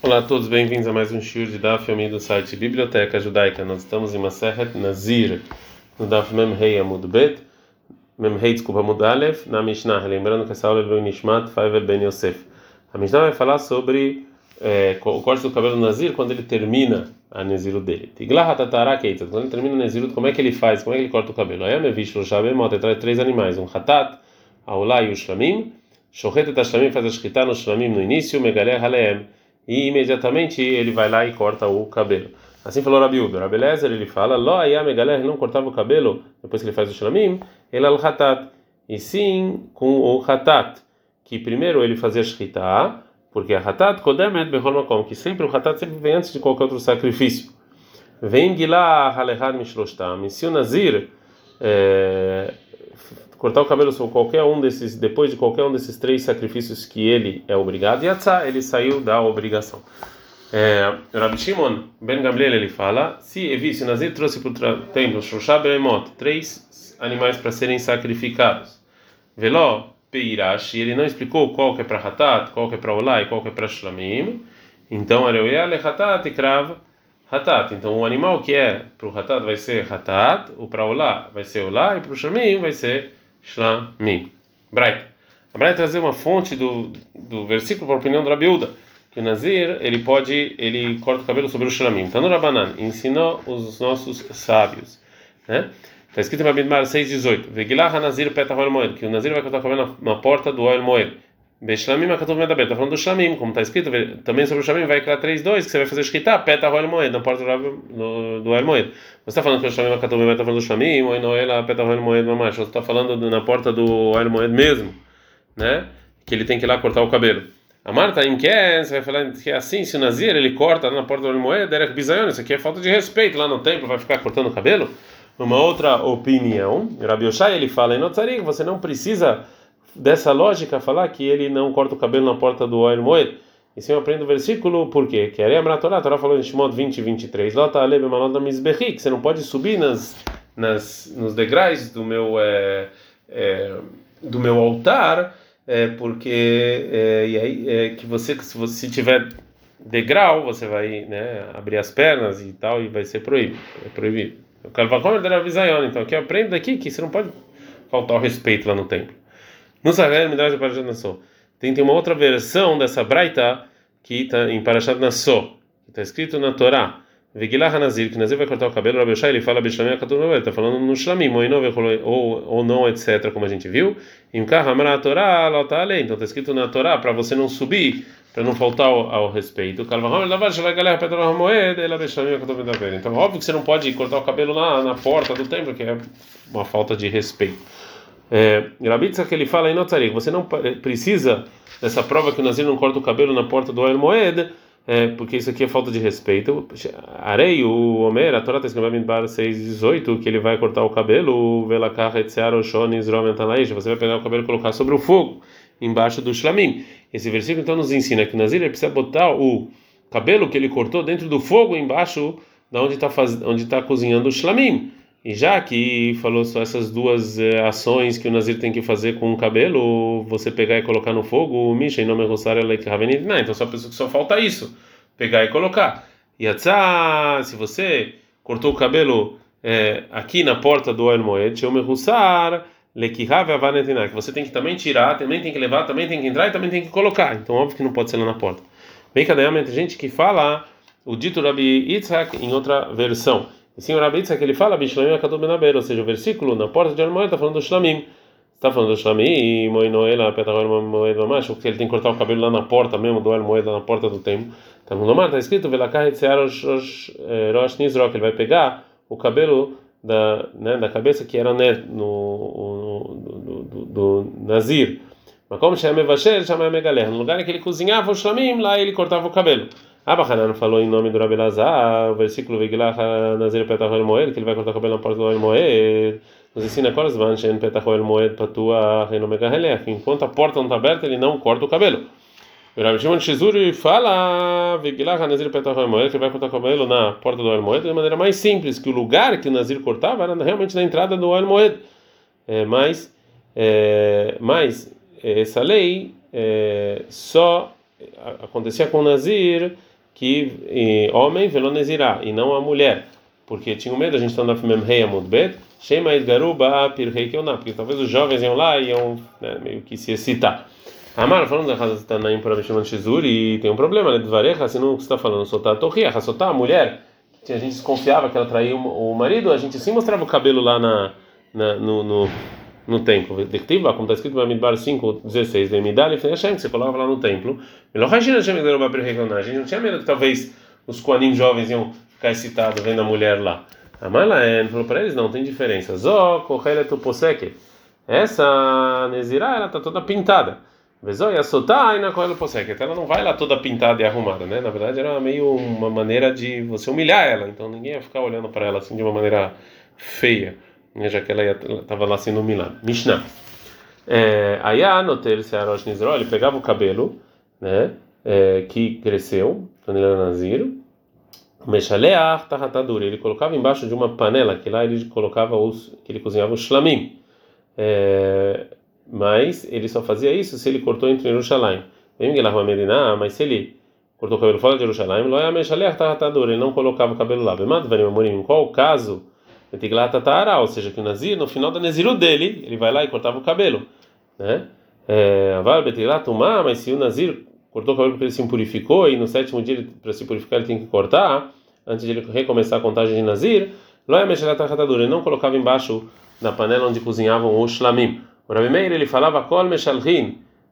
Olá a todos, bem-vindos a mais um shiur de Daf Yomi do site Biblioteca Judaica. Nós estamos em Maseret Nazir, no Daf Mem Rei Amud Bet, Mem Rei, desculpa, Amud Aleph, na Mishnah, lembrando que essa aula é do Nishmat Faivel Ben Yosef. A Mishnah vai falar sobre é, o corte do cabelo do Nazir quando ele termina a Neziro dele. Tiglah Hatatara Keita, quando ele termina o Neziro, como é que ele faz, como é que ele corta o cabelo? Aí a Mevish Roshabemot, ele traz três animais, um Hatat, Aulá e o Shlamim, Shohet et Shlamim faz a Shkita no Shlamim no início, Megaleh Haleem, e imediatamente ele vai lá e corta o cabelo. Assim falou Rabi Uber. Rabi Lezer, ele fala, Lo galera não cortava o cabelo depois que ele faz o shlamim, ele al hatat. E sim com o hatat, que primeiro ele fazia shkita, porque a hatat kodemet behol que sempre o hatat sempre vem antes de qualquer outro sacrifício. Vem gilá halehad mishloshtam. E se o nazir é, cortar o cabelo sobre qualquer um desses, depois de qualquer um desses três sacrifícios que ele é obrigado, e atzá, ele saiu da obrigação. É, Rabbi Shimon Ben Gamliel ele fala: se Evi, se Nazir trouxe para o templo Shoshá Beemot, três animais para serem sacrificados, Veló Peirash, e ele não explicou qual que é para Hatat, qual que é para Olá e qual que é para Shlamim, então Areuia le Hatat e crava Hatat. Então o animal que é para o Hatat vai ser Hatat, o para Olá vai ser Olá e para o Shlamim vai ser Shlamim. Bright. A Bright trazer uma fonte do, do versículo para a opinião do Rabiuda que o Nazir ele pode ele corta o cabelo sobre o shlamim. Então no Rabanan ensinou os nossos sábios, né? Está escrito em Babidmar 6:18. Vegilah Nazir petahol moed, que o Nazir vai cortar o cabelo na, na porta do oel moed. Beshlamim akatuv medaber. Está falando do shlamim, como está escrito também sobre o shlamim vai criar 3:2 que você vai fazer shkita petahol moed na porta do, do oel moed. Você está falando que o shlamim akatuv medaber está falando do shlamim ou noel petahol moed mamash. Você está falando na porta do oel moed mesmo, né? Que ele tem que ir lá cortar o cabelo. A Marta em que você vai falar que é assim, se o Nazir ele corta na porta do moeda, era bizayon, isso aqui é falta de respeito lá no templo, vai ficar cortando o cabelo? Uma outra opinião, Rabi Oshai ele fala em Notzarim, você não precisa dessa lógica falar que ele não corta o cabelo na porta do Oel Moed. E se eu aprendo o versículo, por quê? Que a Torá, a Torá falou em Shimon 20 e 23, Lota Alebe Malota Mizbechi, que você não pode subir nas, nas, nos degraus do meu, é, é, do meu altar, é, porque e aí que você se você tiver degrau você vai né, abrir as pernas e tal e vai ser proibido é proibido o Kalvachomer da Visayon então aqui aprende daqui que você não pode faltar o respeito lá no templo Sahel Midrash Parashat Nassau tem, tem uma outra versão dessa Braita que está em Parashat Nassau que está escrito na Torá Vigilah Hanazir, que Nazir vai cortar o cabelo, Rabi ele fala Bishlamim Akatur está falando no Shlamim, ou, ou não, etc., como a gente viu. Em Kahamara Torá, Lota lei. Então está escrito na Torá para você não subir, para não faltar ao, ao respeito. Então, óbvio que você não pode cortar o cabelo lá na porta do templo, que é uma falta de respeito. É, que ele fala em Notzarik, você não precisa dessa prova que o Nazir não corta o cabelo na porta do El Moed é, porque isso aqui é falta de respeito. Arei, o Homer, a Torá está em Bar 6,18 que ele vai cortar o cabelo, velakar etsear o shonis romentalaish, você vai pegar o cabelo e colocar sobre o fogo, embaixo do shlamim. Esse versículo então nos ensina que o Nazir precisa botar o cabelo que ele cortou dentro do fogo, embaixo da onde está faz... onde está cozinhando o shlamim. E já que falou só essas duas eh, ações que o Nazir tem que fazer com o cabelo, você pegar e colocar no fogo, Misha e nome Não, então só pessoa que só falta isso, pegar e colocar. E se você cortou o cabelo é, aqui na porta do El Moed, que você tem que também tirar, também tem que levar, também tem que entrar e também tem que colocar. Então, óbvio que não pode ser lá na porta. Bem, cada tem gente que fala o dito Rabi Yitzhak em outra versão. E sim, o Rabi que ele fala, Bishlamim Akadu Benaber, ou seja, o versículo na porta de Armoed está falando do Shlamim. Está falando do Shlamim, Moinoela, Petahor Moed Mamash, porque ele tem que cortar o cabelo lá na porta mesmo, do Armoed, na porta do templo. Está no Lomar, está escrito, Etzear Rosh Nizrok, ele vai pegar o cabelo da, né, da cabeça que era né, no, no, do, do Nazir. Mas como chama Evasher, chama Megaler. No lugar em que ele cozinhava o Shlamim, lá ele cortava o cabelo. Abahanan falou em nome do Rabi Lazar, o versículo Vigilach Nazir Petahol Moed, que ele vai cortar o cabelo na porta do El Moed. Nos ensina quais van Shen Petahol Moed Patua Renomegahelech. Enquanto a porta não está aberta, ele não corta o cabelo. O Rabi Shimon Shizuri fala Vigilach Nazir Petahol Moed, que ele vai cortar o cabelo na porta do El Moed de maneira mais simples, que o lugar que o Nazir cortava era realmente na entrada do El Moed. É, mas, é, mas essa lei é, só acontecia com o Nazir que homem velonezirá e não a mulher, porque tinha medo, a gente está na Fimem Rei Amudbet, Shema Garuba Pirrei Keuná, porque talvez os jovens iam lá e iam né, meio que se excitar. Amar, falando da casa Tanaim para Mishman Shizuri, e tem um problema, né? De vareja, assim não está falando, soltar a torria, soltar a mulher, a gente desconfiava que ela traía o marido, a gente sim mostrava o cabelo lá na, na no, no no templo. Dectiva, como está escrito no Midbar 5, 16, de Midal e que você colocava lá no templo. A gente não tinha medo que talvez os Koanim jovens iam ficar excitados vendo a mulher lá. A Malaen falou para eles: não, tem diferença. Zó, Koheletu Poseke. Essa Nezirá, ela está toda pintada. Vezó, e a Sotá, e na Koheletu Poseke. Ela não vai lá toda pintada e arrumada, né? Na verdade, era meio uma maneira de você humilhar ela. Então ninguém ia ficar olhando para ela assim de uma maneira feia. Né, já que ela estava lá sendo humilhada. Mishnah. É, aí a Anotel Searosh Nizro, ele pegava o cabelo, né, é, que cresceu quando ele era nazir, Meshaleach Tahatadur, ele colocava embaixo de uma panela, que lá ele colocava os, que ele cozinhava os shlamim. É, mas ele só fazia isso se ele cortou entre Jerusalém. Mas se ele cortou o cabelo fora de Jerusalém, ele não colocava o cabelo lá. Em qual caso Betiglat Tara, ou seja, que o Nazir, no final da Naziru dele, ele vai lá e cortava o cabelo, né? Aval Betiglat Tumá, mas se o Nazir cortou o cabelo porque ele se impurificou e no sétimo dia, para se purificar, ele tem que cortar, antes de ele recomeçar a contagem de Nazir, ele não colocava embaixo da panela onde cozinhavam o shlamim. O Rabi Meir, ele falava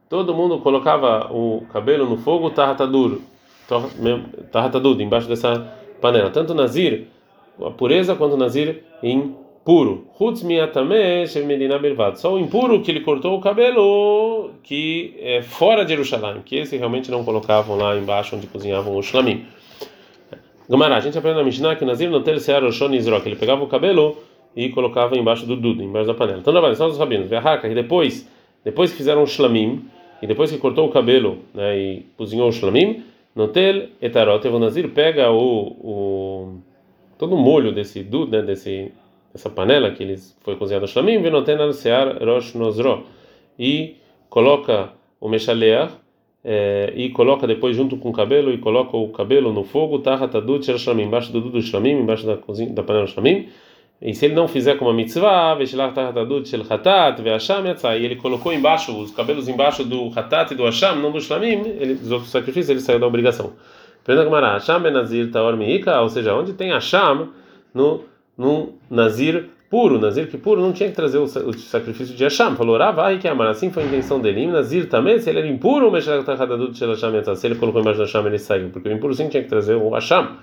todo mundo colocava o cabelo no fogo tahatadur, tahatadur, embaixo dessa panela, tanto Nazir a pureza quanto o Nazir impuro. Só o impuro que ele cortou o cabelo que é fora de Jerusalém, que esse realmente não colocavam lá embaixo onde cozinhavam o shlamim. Gamará, a gente aprende na Mishnah que Nazir não tem sear o shon que ele pegava o cabelo e colocava embaixo do dudo, embaixo da panela. Então, não são os rabinos. E depois, depois que fizeram o shlamim, e depois que cortou o cabelo né, e cozinhou o shlamim, Notel etarot, Nazir pega o, o todo o molho desse dud, né, desse essa panela que eles foi cozinhado shlamim, venoten al sear rosh nozro e coloca o meshaleach é, e coloca depois junto com o cabelo e coloca o cabelo no fogo, tahatadut shlamim, embaixo do do shlamim, embaixo da cozinha da panela shlamim. E se ele não fizer como a mitzvah, veshilar tahatadut shel hatat ve'asham e ele colocou embaixo os cabelos embaixo do hatat e do asham, não do shlamim, ele, dos outros sacrifícios, ele saiu da obrigação. Pergunta Gamara, Hasham ben Nazir Taor Miika, ou seja, onde tem Hasham no, no Nazir puro, Nazir que puro não tinha que trazer o, o sacrifício de Hasham. Falou, Ravai que amar, assim foi a intenção dele. Nazir também, se ele era impuro, se ele colocou embaixo do Hasham, ele saiu, porque o impuro sim tinha que trazer o Hasham.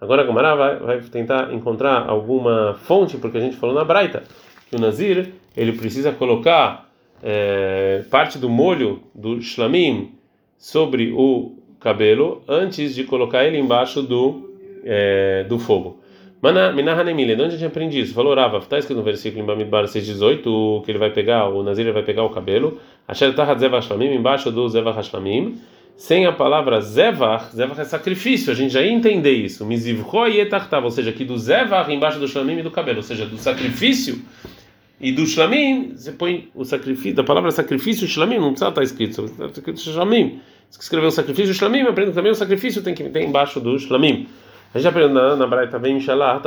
Agora a Gamara vai, vai tentar encontrar alguma fonte, porque a gente falou na Braita que o Nazir ele precisa colocar é, parte do molho do shlamim sobre o cabelo antes de colocar ele embaixo do é, do fogo. Minahanemile, de onde a gente aprende isso? Falou Rava, está escrito no versículo em Bamidbar 6,18 que ele vai pegar, o Nazir vai pegar o cabelo, Asher Tahat Zevach Shlamim, embaixo do Zevach Shlamim, sem a palavra Zevach, Zevach é sacrifício, a gente já ia entender isso, Mizivro ou seja, aqui do Zevach embaixo do Shlamim e do cabelo, ou seja, do sacrifício e do Shlamim, você põe o sacrifício, da palavra sacrifício, Shlamim, não precisa estar escrito, está escrito Shlamim que escreveu o sacrifício, shlamim, aprende também o sacrifício tem que ter embaixo do shlamim. A gente aprende na, na Braita também, inshallah,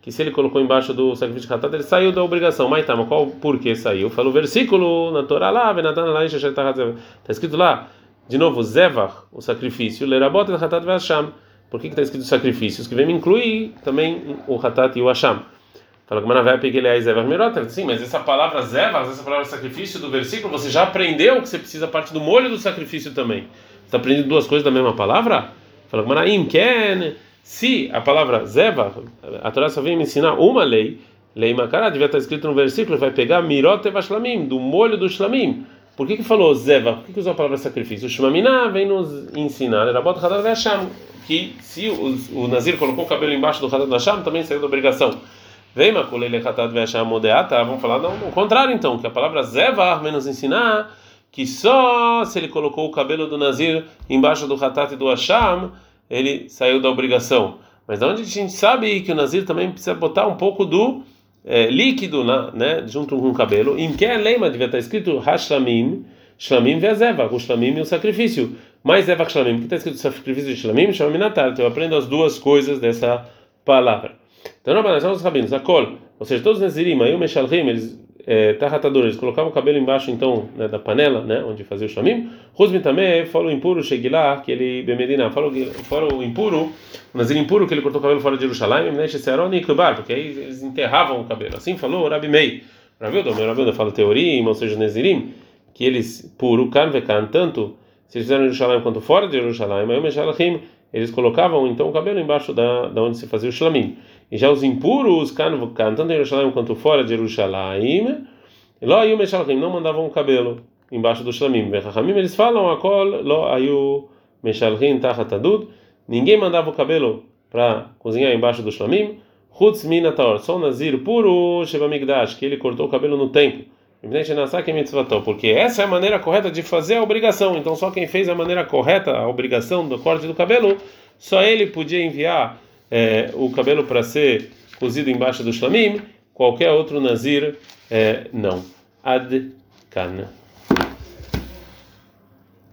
que se ele colocou embaixo do sacrifício de hatat, ele saiu da obrigação. Mas tá, mas qual por que saiu? Fala o versículo na Torá lá, está escrito lá, de novo, zevach, o sacrifício, lerabot hatat ve'asham. Por que está escrito sacrifícios? Que vem me incluir também o hatat e o asham. Fala que Manavé ele Zevar Mirota. Sim, mas essa palavra Zevas, essa palavra sacrifício do versículo, você já aprendeu que você precisa parte do molho do sacrifício também. Você está aprendendo duas coisas da mesma palavra? Fala que Manaim, Ken. Se a palavra Zeva, a Torá só vem me ensinar uma lei, lei Makará, devia estar escrito no versículo, vai pegar Mirot Evashlamim, do molho do Shlamim. Por que, que falou Zeva? Por que, que usou a palavra sacrifício? O Shmaminá vem nos ensinar, era bota Hadar Vasham, que se o, o Nazir colocou o cabelo embaixo do Hadar Vasham, também saiu da obrigação. Vem, Modeata, vamos falar não, contrário então, que a palavra Zevar vem nos ensinar que só se ele colocou o cabelo do Nazir embaixo do Hatat e do Hasham, ele saiu da obrigação. Mas de onde a gente sabe que o Nazir também precisa botar um pouco do é, líquido na, né, junto com o cabelo? Em que lema devia estar escrito Hashlamim, Shlamim Vezeva, o Shlamim e o sacrifício. Mas é Shlamim, que está escrito sacrifício de Shlamim, Shlamim Natal. Então eu aprendo as duas coisas dessa palavra. Então, não, nós os rabinos, a col, ou seja, todos os Nazirim, aí o Meshalrim, eles é, tarratador, eles colocavam o cabelo embaixo então né, da panela, né, onde fazia o chamim. Rusmin também fala o impuro, lá, que ele bemedina, fala, fala o impuro, o nazir impuro que ele cortou o cabelo fora de Jerusalém, né, Sheseroni e Klubar, porque aí eles enterravam o cabelo. Assim falou o Rabi Mei. Rabildo, meu Rabildo fala teoria, ou seja, Nazirim, que eles puro kan vekan tanto se eles fizeram em Jerusalém quanto fora de Jerusalém, mas o Meshalachim eles colocavam então o cabelo embaixo da, da onde se fazia o shlamim. E já os impuros, tanto em Jerusalém quanto fora de Jerusalém, não mandavam o cabelo embaixo do shlamim. Vechachamim, eles falam, akol lo ayu meshalchim tachatadud, ninguém mandava o cabelo para cozinhar embaixo do shlamim, chutz minator, só o nazir puro shebamigdash, que ele cortou o cabelo no templo. Porque essa é a maneira correta de fazer a obrigação. Então, só quem fez a maneira correta, a obrigação do corte do cabelo, só ele podia enviar é, o cabelo para ser cozido embaixo do shlamim. Qualquer outro nazir, é, não. Ad kana.